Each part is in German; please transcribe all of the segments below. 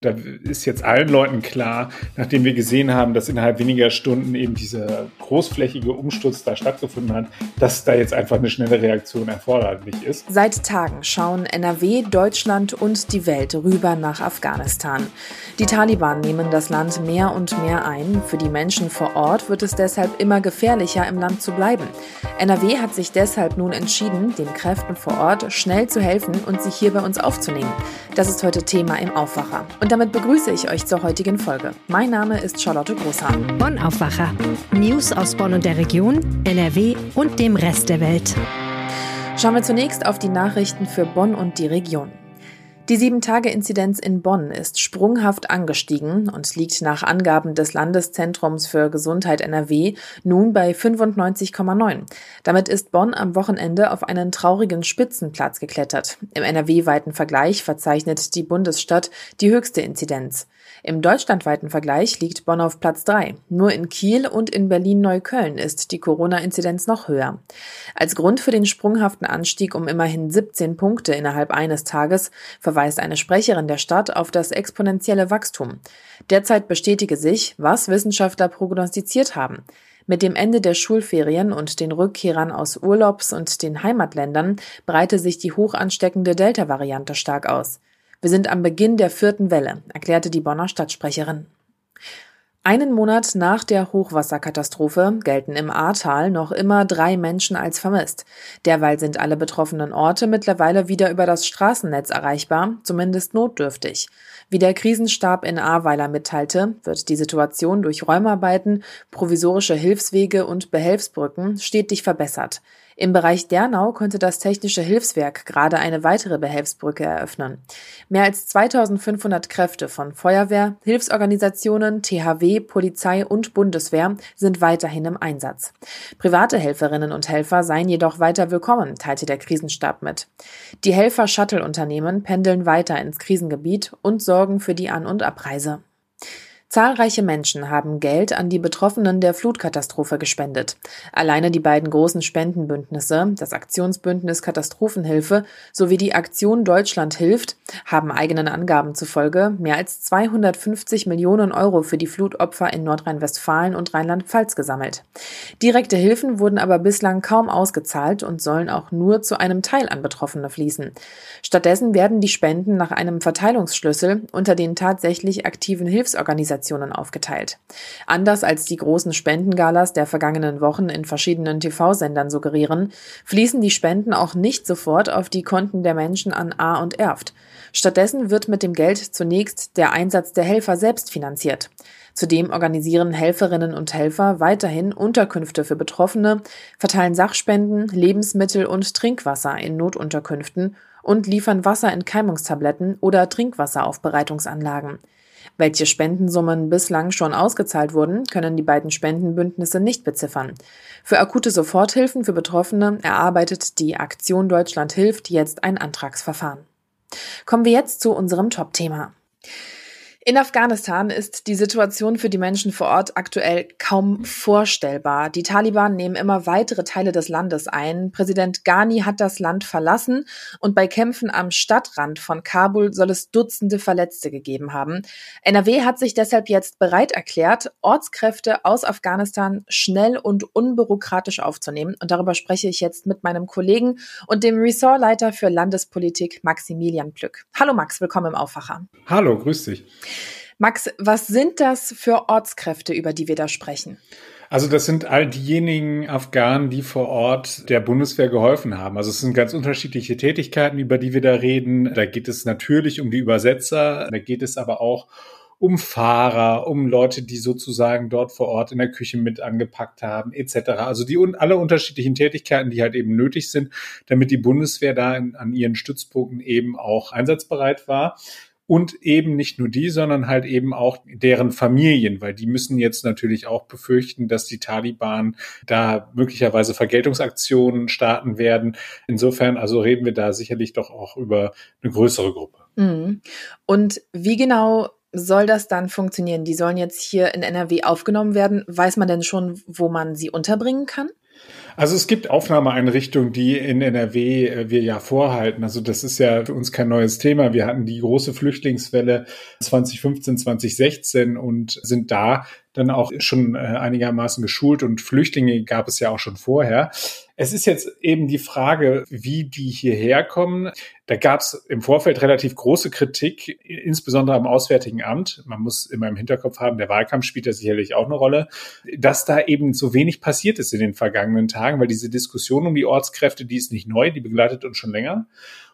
Da ist jetzt allen Leuten klar, nachdem wir gesehen haben, dass innerhalb weniger Stunden eben dieser großflächige Umsturz da stattgefunden hat, dass da jetzt einfach eine schnelle Reaktion erforderlich ist. Seit Tagen schauen NRW, Deutschland und die Welt rüber nach Afghanistan. Die Taliban nehmen das Land mehr und mehr ein. Für die Menschen vor Ort wird es deshalb immer gefährlicher, im Land zu bleiben. NRW hat sich deshalb nun entschieden, den Kräften vor Ort schnell zu helfen und sich hier bei uns aufzunehmen. Das ist heute Thema im Aufwacher. Und und damit begrüße ich euch zur heutigen Folge. Mein Name ist Charlotte Großhahn. Bonn Aufwacher. News aus Bonn und der Region, NRW und dem Rest der Welt. Schauen wir zunächst auf die Nachrichten für Bonn und die Region. Die Sieben-Tage-Inzidenz in Bonn ist sprunghaft angestiegen und liegt nach Angaben des Landeszentrums für Gesundheit NRW nun bei 95,9. Damit ist Bonn am Wochenende auf einen traurigen Spitzenplatz geklettert. Im NRW-weiten Vergleich verzeichnet die Bundesstadt die höchste Inzidenz. Im deutschlandweiten Vergleich liegt Bonn auf Platz 3. Nur in Kiel und in Berlin-Neukölln ist die Corona-Inzidenz noch höher. Als Grund für den sprunghaften Anstieg um immerhin 17 Punkte innerhalb eines Tages verweist eine Sprecherin der Stadt auf das exponentielle Wachstum. Derzeit bestätige sich, was Wissenschaftler prognostiziert haben. Mit dem Ende der Schulferien und den Rückkehrern aus Urlaubs- und den Heimatländern breite sich die hoch ansteckende Delta-Variante stark aus. Wir sind am Beginn der vierten Welle, erklärte die Bonner Stadtsprecherin. Einen Monat nach der Hochwasserkatastrophe gelten im Ahrtal noch immer drei Menschen als vermisst. Derweil sind alle betroffenen Orte mittlerweile wieder über das Straßennetz erreichbar, zumindest notdürftig. Wie der Krisenstab in Ahrweiler mitteilte, wird die Situation durch Räumarbeiten, provisorische Hilfswege und Behelfsbrücken stetig verbessert. Im Bereich Dernau konnte das Technische Hilfswerk gerade eine weitere Behelfsbrücke eröffnen. Mehr als 2500 Kräfte von Feuerwehr, Hilfsorganisationen, THW, Polizei und Bundeswehr sind weiterhin im Einsatz. Private Helferinnen und Helfer seien jedoch weiter willkommen, teilte der Krisenstab mit. Die Helfer-Shuttle-Unternehmen pendeln weiter ins Krisengebiet und sorgen für die An- und Abreise. Zahlreiche Menschen haben Geld an die Betroffenen der Flutkatastrophe gespendet. Alleine die beiden großen Spendenbündnisse, das Aktionsbündnis Katastrophenhilfe sowie die Aktion Deutschland hilft, haben eigenen Angaben zufolge mehr als 250 Millionen Euro für die Flutopfer in Nordrhein-Westfalen und Rheinland-Pfalz gesammelt. Direkte Hilfen wurden aber bislang kaum ausgezahlt und sollen auch nur zu einem Teil an Betroffene fließen. Stattdessen werden die Spenden nach einem Verteilungsschlüssel unter den tatsächlich aktiven Hilfsorganisationen Organisationen aufgeteilt. Anders als die großen Spendengalas der vergangenen Wochen in verschiedenen TV-Sendern suggerieren, fließen die Spenden auch nicht sofort auf die Konten der Menschen an A und Erft. Stattdessen wird mit dem Geld zunächst der Einsatz der Helfer selbst finanziert. Zudem organisieren Helferinnen und Helfer weiterhin Unterkünfte für Betroffene, verteilen Sachspenden, Lebensmittel und Trinkwasser in Notunterkünften und liefern Wasserentkeimungstabletten oder Trinkwasseraufbereitungsanlagen. Welche Spendensummen bislang schon ausgezahlt wurden, können die beiden Spendenbündnisse nicht beziffern. Für akute Soforthilfen für Betroffene erarbeitet die Aktion Deutschland hilft jetzt ein Antragsverfahren. Kommen wir jetzt zu unserem Top-Thema. In Afghanistan ist die Situation für die Menschen vor Ort aktuell kaum vorstellbar. Die Taliban nehmen immer weitere Teile des Landes ein. Präsident Ghani hat das Land verlassen und bei Kämpfen am Stadtrand von Kabul soll es Dutzende Verletzte gegeben haben. NRW hat sich deshalb jetzt bereit erklärt, Ortskräfte aus Afghanistan schnell und unbürokratisch aufzunehmen. Und darüber spreche ich jetzt mit meinem Kollegen und dem Ressortleiter für Landespolitik Maximilian Plück. Hallo Max, willkommen im Aufwacher. Hallo, grüß dich. Max, was sind das für Ortskräfte, über die wir da sprechen? Also das sind all diejenigen Afghanen, die vor Ort der Bundeswehr geholfen haben. Also es sind ganz unterschiedliche Tätigkeiten, über die wir da reden. Da geht es natürlich um die Übersetzer, da geht es aber auch um Fahrer, um Leute, die sozusagen dort vor Ort in der Küche mit angepackt haben, etc. Also die alle unterschiedlichen Tätigkeiten, die halt eben nötig sind, damit die Bundeswehr da in, an ihren Stützpunkten eben auch einsatzbereit war und eben nicht nur die, sondern halt eben auch deren Familien, weil die müssen jetzt natürlich auch befürchten, dass die Taliban da möglicherweise Vergeltungsaktionen starten werden. Insofern also reden wir da sicherlich doch auch über eine größere Gruppe. Mhm. Und wie genau soll das dann funktionieren? Die sollen jetzt hier in NRW aufgenommen werden. Weiß man denn schon, wo man sie unterbringen kann? Also es gibt Aufnahmeeinrichtungen, die in NRW äh, wir ja vorhalten. Also das ist ja für uns kein neues Thema. Wir hatten die große Flüchtlingswelle 2015, 2016 und sind da dann auch schon äh, einigermaßen geschult und Flüchtlinge gab es ja auch schon vorher. Es ist jetzt eben die Frage, wie die hierher kommen. Da gab es im Vorfeld relativ große Kritik, insbesondere am Auswärtigen Amt. Man muss immer im Hinterkopf haben, der Wahlkampf spielt da sicherlich auch eine Rolle, dass da eben so wenig passiert ist in den vergangenen Tagen, weil diese Diskussion um die Ortskräfte, die ist nicht neu, die begleitet uns schon länger.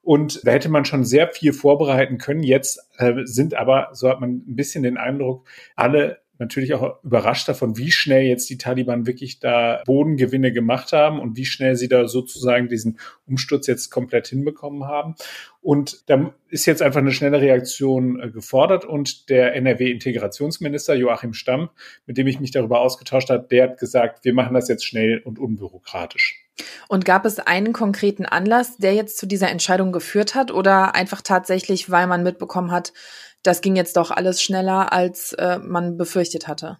Und da hätte man schon sehr viel vorbereiten können. Jetzt äh, sind aber, so hat man ein bisschen den Eindruck, alle natürlich auch überrascht davon, wie schnell jetzt die Taliban wirklich da Bodengewinne gemacht haben und wie schnell sie da sozusagen diesen Umsturz jetzt komplett hinbekommen haben. Und da ist jetzt einfach eine schnelle Reaktion äh, gefordert und der NRW-Integrationsminister Joachim Stamm, mit dem ich mich darüber ausgetauscht habe, der hat gesagt, wir machen das jetzt schnell und unbürokratisch. Und gab es einen konkreten Anlass, der jetzt zu dieser Entscheidung geführt hat oder einfach tatsächlich, weil man mitbekommen hat, das ging jetzt doch alles schneller, als äh, man befürchtet hatte.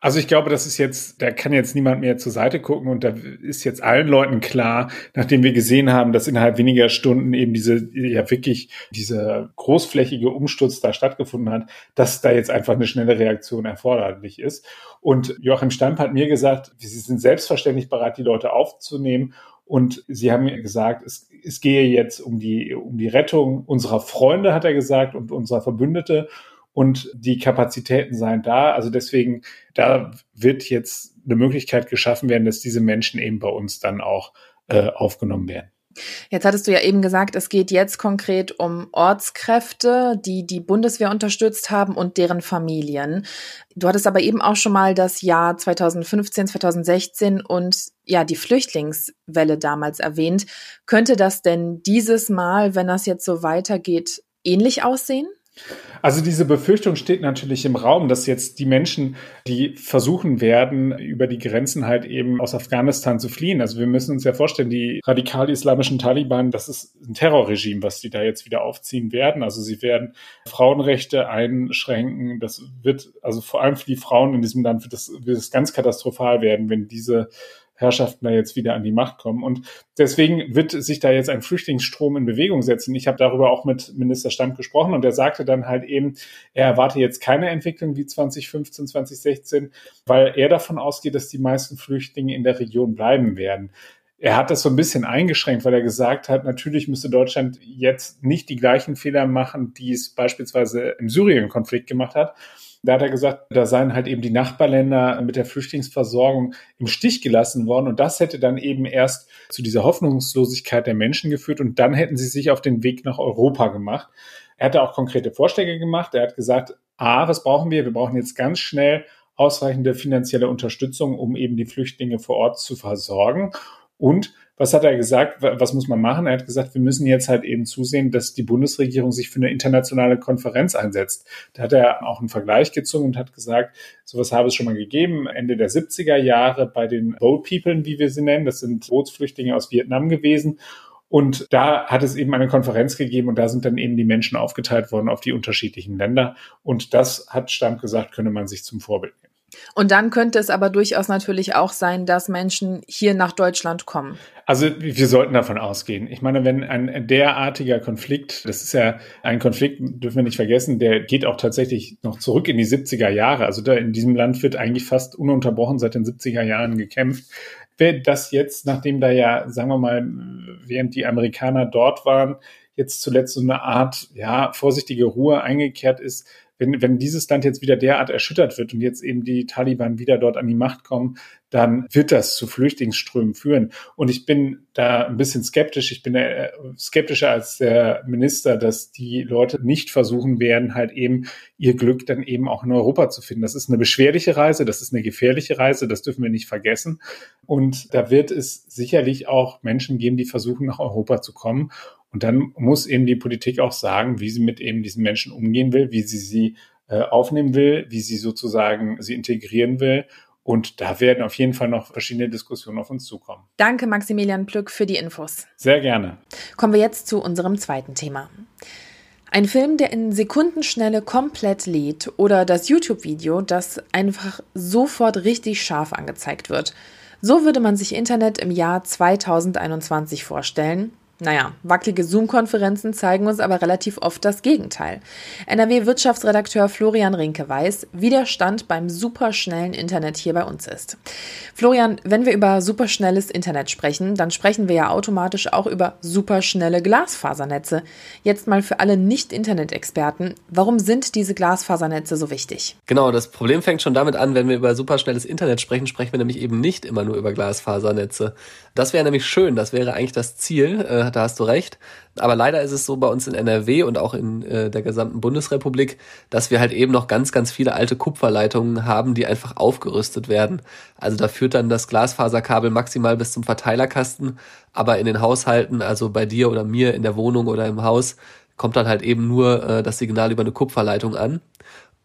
Also ich glaube, das ist jetzt, da kann jetzt niemand mehr zur Seite gucken und da ist jetzt allen Leuten klar, nachdem wir gesehen haben, dass innerhalb weniger Stunden eben diese, ja wirklich dieser großflächige Umsturz da stattgefunden hat, dass da jetzt einfach eine schnelle Reaktion erforderlich ist. Und Joachim Stamp hat mir gesagt, sie sind selbstverständlich bereit, die Leute aufzunehmen und sie haben gesagt, es, es gehe jetzt um die, um die Rettung unserer Freunde, hat er gesagt, und unserer Verbündete. Und die Kapazitäten seien da. Also deswegen, da wird jetzt eine Möglichkeit geschaffen werden, dass diese Menschen eben bei uns dann auch äh, aufgenommen werden. Jetzt hattest du ja eben gesagt, es geht jetzt konkret um Ortskräfte, die die Bundeswehr unterstützt haben und deren Familien. Du hattest aber eben auch schon mal das Jahr 2015, 2016 und ja, die Flüchtlingswelle damals erwähnt. Könnte das denn dieses Mal, wenn das jetzt so weitergeht, ähnlich aussehen? Also diese Befürchtung steht natürlich im Raum, dass jetzt die Menschen, die versuchen werden, über die Grenzen halt eben aus Afghanistan zu fliehen. Also wir müssen uns ja vorstellen, die radikal-islamischen Taliban, das ist ein Terrorregime, was die da jetzt wieder aufziehen werden. Also sie werden Frauenrechte einschränken. Das wird, also vor allem für die Frauen in diesem Land wird das, wird das ganz katastrophal werden, wenn diese Herrschaften da jetzt wieder an die Macht kommen. Und deswegen wird sich da jetzt ein Flüchtlingsstrom in Bewegung setzen. Ich habe darüber auch mit Minister Stamp gesprochen und er sagte dann halt eben, er erwarte jetzt keine Entwicklung wie 2015, 2016, weil er davon ausgeht, dass die meisten Flüchtlinge in der Region bleiben werden. Er hat das so ein bisschen eingeschränkt, weil er gesagt hat, natürlich müsste Deutschland jetzt nicht die gleichen Fehler machen, die es beispielsweise im Syrien-Konflikt gemacht hat, da hat er gesagt, da seien halt eben die Nachbarländer mit der Flüchtlingsversorgung im Stich gelassen worden. Und das hätte dann eben erst zu dieser Hoffnungslosigkeit der Menschen geführt. Und dann hätten sie sich auf den Weg nach Europa gemacht. Er hatte auch konkrete Vorschläge gemacht. Er hat gesagt, A, was brauchen wir? Wir brauchen jetzt ganz schnell ausreichende finanzielle Unterstützung, um eben die Flüchtlinge vor Ort zu versorgen. Und was hat er gesagt? Was muss man machen? Er hat gesagt, wir müssen jetzt halt eben zusehen, dass die Bundesregierung sich für eine internationale Konferenz einsetzt. Da hat er auch einen Vergleich gezogen und hat gesagt, sowas habe es schon mal gegeben, Ende der 70er Jahre bei den Boat People, wie wir sie nennen. Das sind Bootsflüchtlinge aus Vietnam gewesen. Und da hat es eben eine Konferenz gegeben und da sind dann eben die Menschen aufgeteilt worden auf die unterschiedlichen Länder. Und das hat Stamp gesagt, könne man sich zum Vorbild nehmen. Und dann könnte es aber durchaus natürlich auch sein, dass Menschen hier nach Deutschland kommen. Also wir sollten davon ausgehen. Ich meine, wenn ein derartiger Konflikt, das ist ja ein Konflikt, dürfen wir nicht vergessen, der geht auch tatsächlich noch zurück in die 70er Jahre. Also da in diesem Land wird eigentlich fast ununterbrochen seit den 70er Jahren gekämpft. Wer das jetzt, nachdem da ja, sagen wir mal, während die Amerikaner dort waren, jetzt zuletzt so eine Art, ja, vorsichtige Ruhe eingekehrt ist, wenn, wenn dieses Land jetzt wieder derart erschüttert wird und jetzt eben die Taliban wieder dort an die Macht kommen, dann wird das zu Flüchtlingsströmen führen. Und ich bin da ein bisschen skeptisch. Ich bin äh, skeptischer als der Minister, dass die Leute nicht versuchen werden, halt eben ihr Glück dann eben auch in Europa zu finden. Das ist eine beschwerliche Reise, das ist eine gefährliche Reise, das dürfen wir nicht vergessen. Und da wird es sicherlich auch Menschen geben, die versuchen, nach Europa zu kommen. Und dann muss eben die Politik auch sagen, wie sie mit eben diesen Menschen umgehen will, wie sie sie äh, aufnehmen will, wie sie sozusagen sie integrieren will. Und da werden auf jeden Fall noch verschiedene Diskussionen auf uns zukommen. Danke, Maximilian Plück, für die Infos. Sehr gerne. Kommen wir jetzt zu unserem zweiten Thema. Ein Film, der in Sekundenschnelle komplett lädt oder das YouTube-Video, das einfach sofort richtig scharf angezeigt wird. So würde man sich Internet im Jahr 2021 vorstellen, naja, wackelige Zoom-Konferenzen zeigen uns aber relativ oft das Gegenteil. NRW-Wirtschaftsredakteur Florian Rinke weiß, wie der Stand beim superschnellen Internet hier bei uns ist. Florian, wenn wir über superschnelles Internet sprechen, dann sprechen wir ja automatisch auch über superschnelle Glasfasernetze. Jetzt mal für alle Nicht-Internet-Experten, warum sind diese Glasfasernetze so wichtig? Genau, das Problem fängt schon damit an, wenn wir über superschnelles Internet sprechen, sprechen wir nämlich eben nicht immer nur über Glasfasernetze. Das wäre nämlich schön, das wäre eigentlich das Ziel, da hast du recht. Aber leider ist es so bei uns in NRW und auch in äh, der gesamten Bundesrepublik, dass wir halt eben noch ganz, ganz viele alte Kupferleitungen haben, die einfach aufgerüstet werden. Also da führt dann das Glasfaserkabel maximal bis zum Verteilerkasten, aber in den Haushalten, also bei dir oder mir in der Wohnung oder im Haus, kommt dann halt eben nur äh, das Signal über eine Kupferleitung an.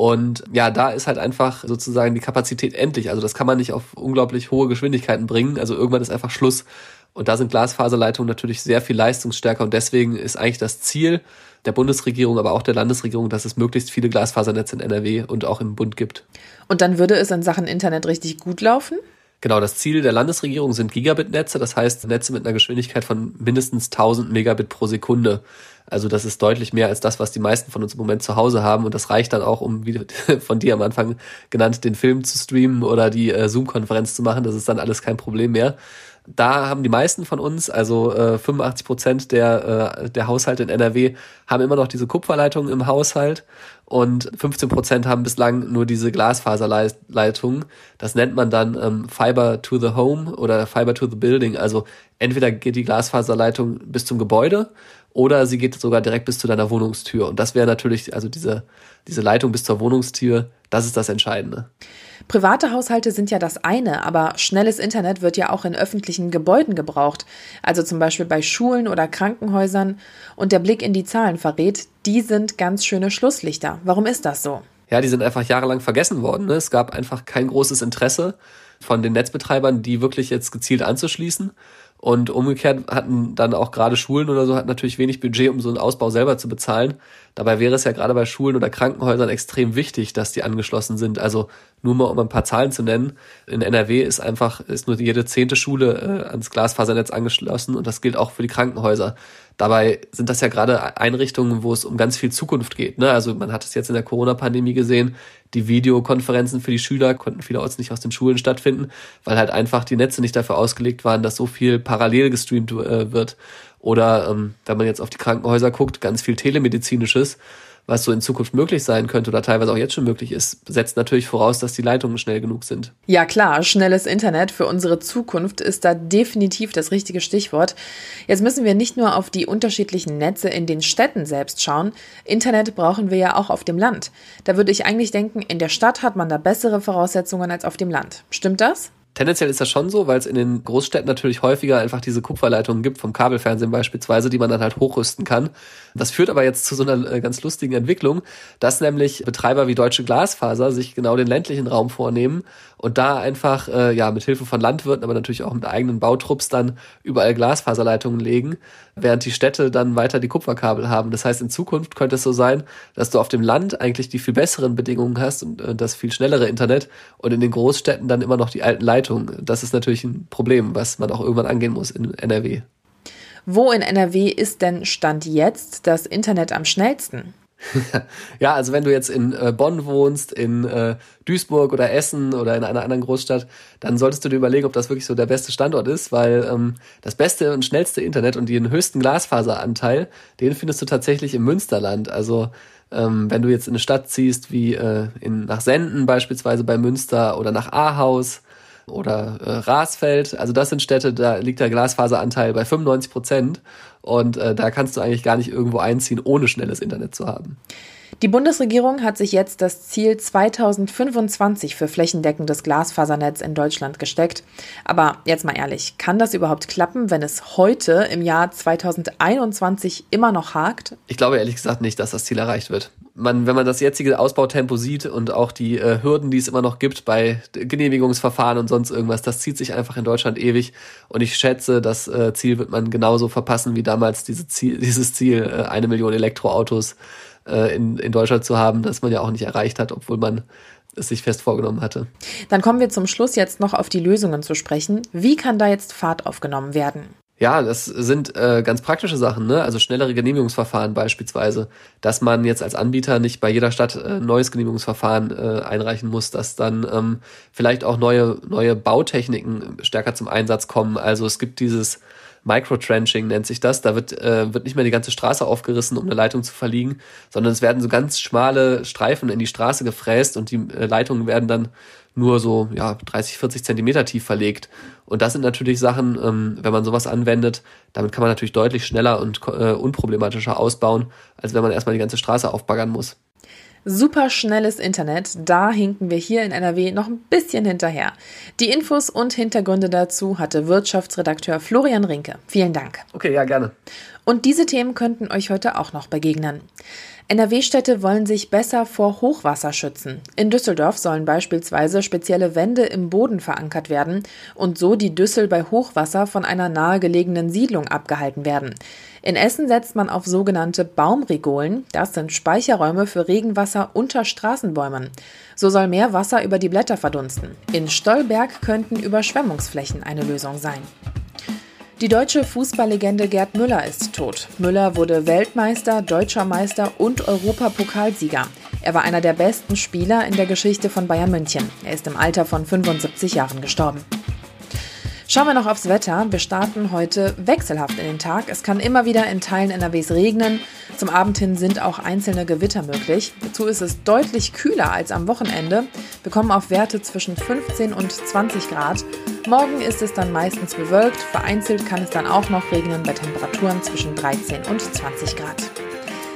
Und ja, da ist halt einfach sozusagen die Kapazität endlich. Also das kann man nicht auf unglaublich hohe Geschwindigkeiten bringen. Also irgendwann ist einfach Schluss. Und da sind Glasfaserleitungen natürlich sehr viel leistungsstärker. Und deswegen ist eigentlich das Ziel der Bundesregierung, aber auch der Landesregierung, dass es möglichst viele Glasfasernetze in NRW und auch im Bund gibt. Und dann würde es in Sachen Internet richtig gut laufen? Genau, das Ziel der Landesregierung sind Gigabit-Netze, das heißt Netze mit einer Geschwindigkeit von mindestens 1000 Megabit pro Sekunde. Also das ist deutlich mehr als das, was die meisten von uns im Moment zu Hause haben und das reicht dann auch, um, wie von dir am Anfang genannt, den Film zu streamen oder die äh, Zoom-Konferenz zu machen. Das ist dann alles kein Problem mehr. Da haben die meisten von uns, also äh, 85 Prozent der, äh, der Haushalte in NRW, haben immer noch diese Kupferleitung im Haushalt und 15 Prozent haben bislang nur diese Glasfaserleitung. Das nennt man dann ähm, Fiber to the Home oder Fiber to the Building. Also entweder geht die Glasfaserleitung bis zum Gebäude oder sie geht sogar direkt bis zu deiner Wohnungstür. Und das wäre natürlich, also diese, diese Leitung bis zur Wohnungstür, das ist das Entscheidende. Private Haushalte sind ja das eine, aber schnelles Internet wird ja auch in öffentlichen Gebäuden gebraucht, also zum Beispiel bei Schulen oder Krankenhäusern. Und der Blick in die Zahlen verrät, die sind ganz schöne Schlusslichter. Warum ist das so? Ja, die sind einfach jahrelang vergessen worden. Ne? Es gab einfach kein großes Interesse von den Netzbetreibern, die wirklich jetzt gezielt anzuschließen. Und umgekehrt hatten dann auch gerade Schulen oder so, hatten natürlich wenig Budget, um so einen Ausbau selber zu bezahlen. Dabei wäre es ja gerade bei Schulen oder Krankenhäusern extrem wichtig, dass die angeschlossen sind. Also nur mal um ein paar Zahlen zu nennen. In NRW ist einfach, ist nur jede zehnte Schule äh, ans Glasfasernetz angeschlossen und das gilt auch für die Krankenhäuser. Dabei sind das ja gerade Einrichtungen, wo es um ganz viel Zukunft geht. Ne? Also man hat es jetzt in der Corona-Pandemie gesehen, die Videokonferenzen für die Schüler konnten vielerorts nicht aus den Schulen stattfinden, weil halt einfach die Netze nicht dafür ausgelegt waren, dass so viel parallel gestreamt äh, wird. Oder ähm, wenn man jetzt auf die Krankenhäuser guckt, ganz viel telemedizinisches was so in Zukunft möglich sein könnte oder teilweise auch jetzt schon möglich ist, setzt natürlich voraus, dass die Leitungen schnell genug sind. Ja klar, schnelles Internet für unsere Zukunft ist da definitiv das richtige Stichwort. Jetzt müssen wir nicht nur auf die unterschiedlichen Netze in den Städten selbst schauen, Internet brauchen wir ja auch auf dem Land. Da würde ich eigentlich denken, in der Stadt hat man da bessere Voraussetzungen als auf dem Land. Stimmt das? Tendenziell ist das schon so, weil es in den Großstädten natürlich häufiger einfach diese Kupferleitungen gibt, vom Kabelfernsehen beispielsweise, die man dann halt hochrüsten kann. Das führt aber jetzt zu so einer äh, ganz lustigen Entwicklung, dass nämlich Betreiber wie Deutsche Glasfaser sich genau den ländlichen Raum vornehmen und da einfach äh, ja mit Hilfe von Landwirten, aber natürlich auch mit eigenen Bautrupps dann überall Glasfaserleitungen legen, während die Städte dann weiter die Kupferkabel haben. Das heißt, in Zukunft könnte es so sein, dass du auf dem Land eigentlich die viel besseren Bedingungen hast und äh, das viel schnellere Internet und in den Großstädten dann immer noch die alten Leitungen Leitung. Das ist natürlich ein Problem, was man auch irgendwann angehen muss in NRW. Wo in NRW ist denn Stand jetzt das Internet am schnellsten? Ja, also wenn du jetzt in äh, Bonn wohnst, in äh, Duisburg oder Essen oder in einer anderen Großstadt, dann solltest du dir überlegen, ob das wirklich so der beste Standort ist, weil ähm, das beste und schnellste Internet und den höchsten Glasfaseranteil, den findest du tatsächlich im Münsterland. Also ähm, wenn du jetzt in eine Stadt ziehst, wie äh, in, nach Senden beispielsweise bei Münster oder nach Ahaus, oder äh, Rasfeld. Also das sind Städte, da liegt der Glasfaseranteil bei 95 Prozent. Und äh, da kannst du eigentlich gar nicht irgendwo einziehen, ohne schnelles Internet zu haben. Die Bundesregierung hat sich jetzt das Ziel 2025 für flächendeckendes Glasfasernetz in Deutschland gesteckt. Aber jetzt mal ehrlich, kann das überhaupt klappen, wenn es heute im Jahr 2021 immer noch hakt? Ich glaube ehrlich gesagt nicht, dass das Ziel erreicht wird. Man, wenn man das jetzige Ausbautempo sieht und auch die äh, Hürden, die es immer noch gibt bei Genehmigungsverfahren und sonst irgendwas, das zieht sich einfach in Deutschland ewig. Und ich schätze, das äh, Ziel wird man genauso verpassen wie damals diese Ziel, dieses Ziel, äh, eine Million Elektroautos äh, in, in Deutschland zu haben, das man ja auch nicht erreicht hat, obwohl man es sich fest vorgenommen hatte. Dann kommen wir zum Schluss jetzt noch auf die Lösungen zu sprechen. Wie kann da jetzt Fahrt aufgenommen werden? Ja, das sind äh, ganz praktische Sachen, ne? Also schnellere Genehmigungsverfahren beispielsweise, dass man jetzt als Anbieter nicht bei jeder Stadt äh, neues Genehmigungsverfahren äh, einreichen muss, dass dann ähm, vielleicht auch neue neue Bautechniken stärker zum Einsatz kommen. Also es gibt dieses Microtrenching nennt sich das. Da wird, äh, wird nicht mehr die ganze Straße aufgerissen, um eine Leitung zu verliegen, sondern es werden so ganz schmale Streifen in die Straße gefräst und die äh, Leitungen werden dann nur so ja 30, 40 Zentimeter tief verlegt. Und das sind natürlich Sachen, ähm, wenn man sowas anwendet, damit kann man natürlich deutlich schneller und äh, unproblematischer ausbauen, als wenn man erstmal die ganze Straße aufbaggern muss. Super schnelles Internet, da hinken wir hier in NRW noch ein bisschen hinterher. Die Infos und Hintergründe dazu hatte Wirtschaftsredakteur Florian Rinke. Vielen Dank. Okay, ja, gerne. Und diese Themen könnten euch heute auch noch begegnen. NRW-Städte wollen sich besser vor Hochwasser schützen. In Düsseldorf sollen beispielsweise spezielle Wände im Boden verankert werden und so die Düssel bei Hochwasser von einer nahegelegenen Siedlung abgehalten werden. In Essen setzt man auf sogenannte Baumrigolen. Das sind Speicherräume für Regenwasser unter Straßenbäumen. So soll mehr Wasser über die Blätter verdunsten. In Stolberg könnten Überschwemmungsflächen eine Lösung sein. Die deutsche Fußballlegende Gerd Müller ist tot. Müller wurde Weltmeister, deutscher Meister und Europapokalsieger. Er war einer der besten Spieler in der Geschichte von Bayern München. Er ist im Alter von 75 Jahren gestorben. Schauen wir noch aufs Wetter. Wir starten heute wechselhaft in den Tag. Es kann immer wieder in Teilen NRWs regnen. Zum Abend hin sind auch einzelne Gewitter möglich. Dazu ist es deutlich kühler als am Wochenende. Wir kommen auf Werte zwischen 15 und 20 Grad. Morgen ist es dann meistens bewölkt. Vereinzelt kann es dann auch noch regnen bei Temperaturen zwischen 13 und 20 Grad.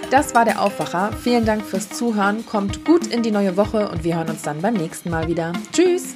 Das war der Aufwacher. Vielen Dank fürs Zuhören. Kommt gut in die neue Woche und wir hören uns dann beim nächsten Mal wieder. Tschüss!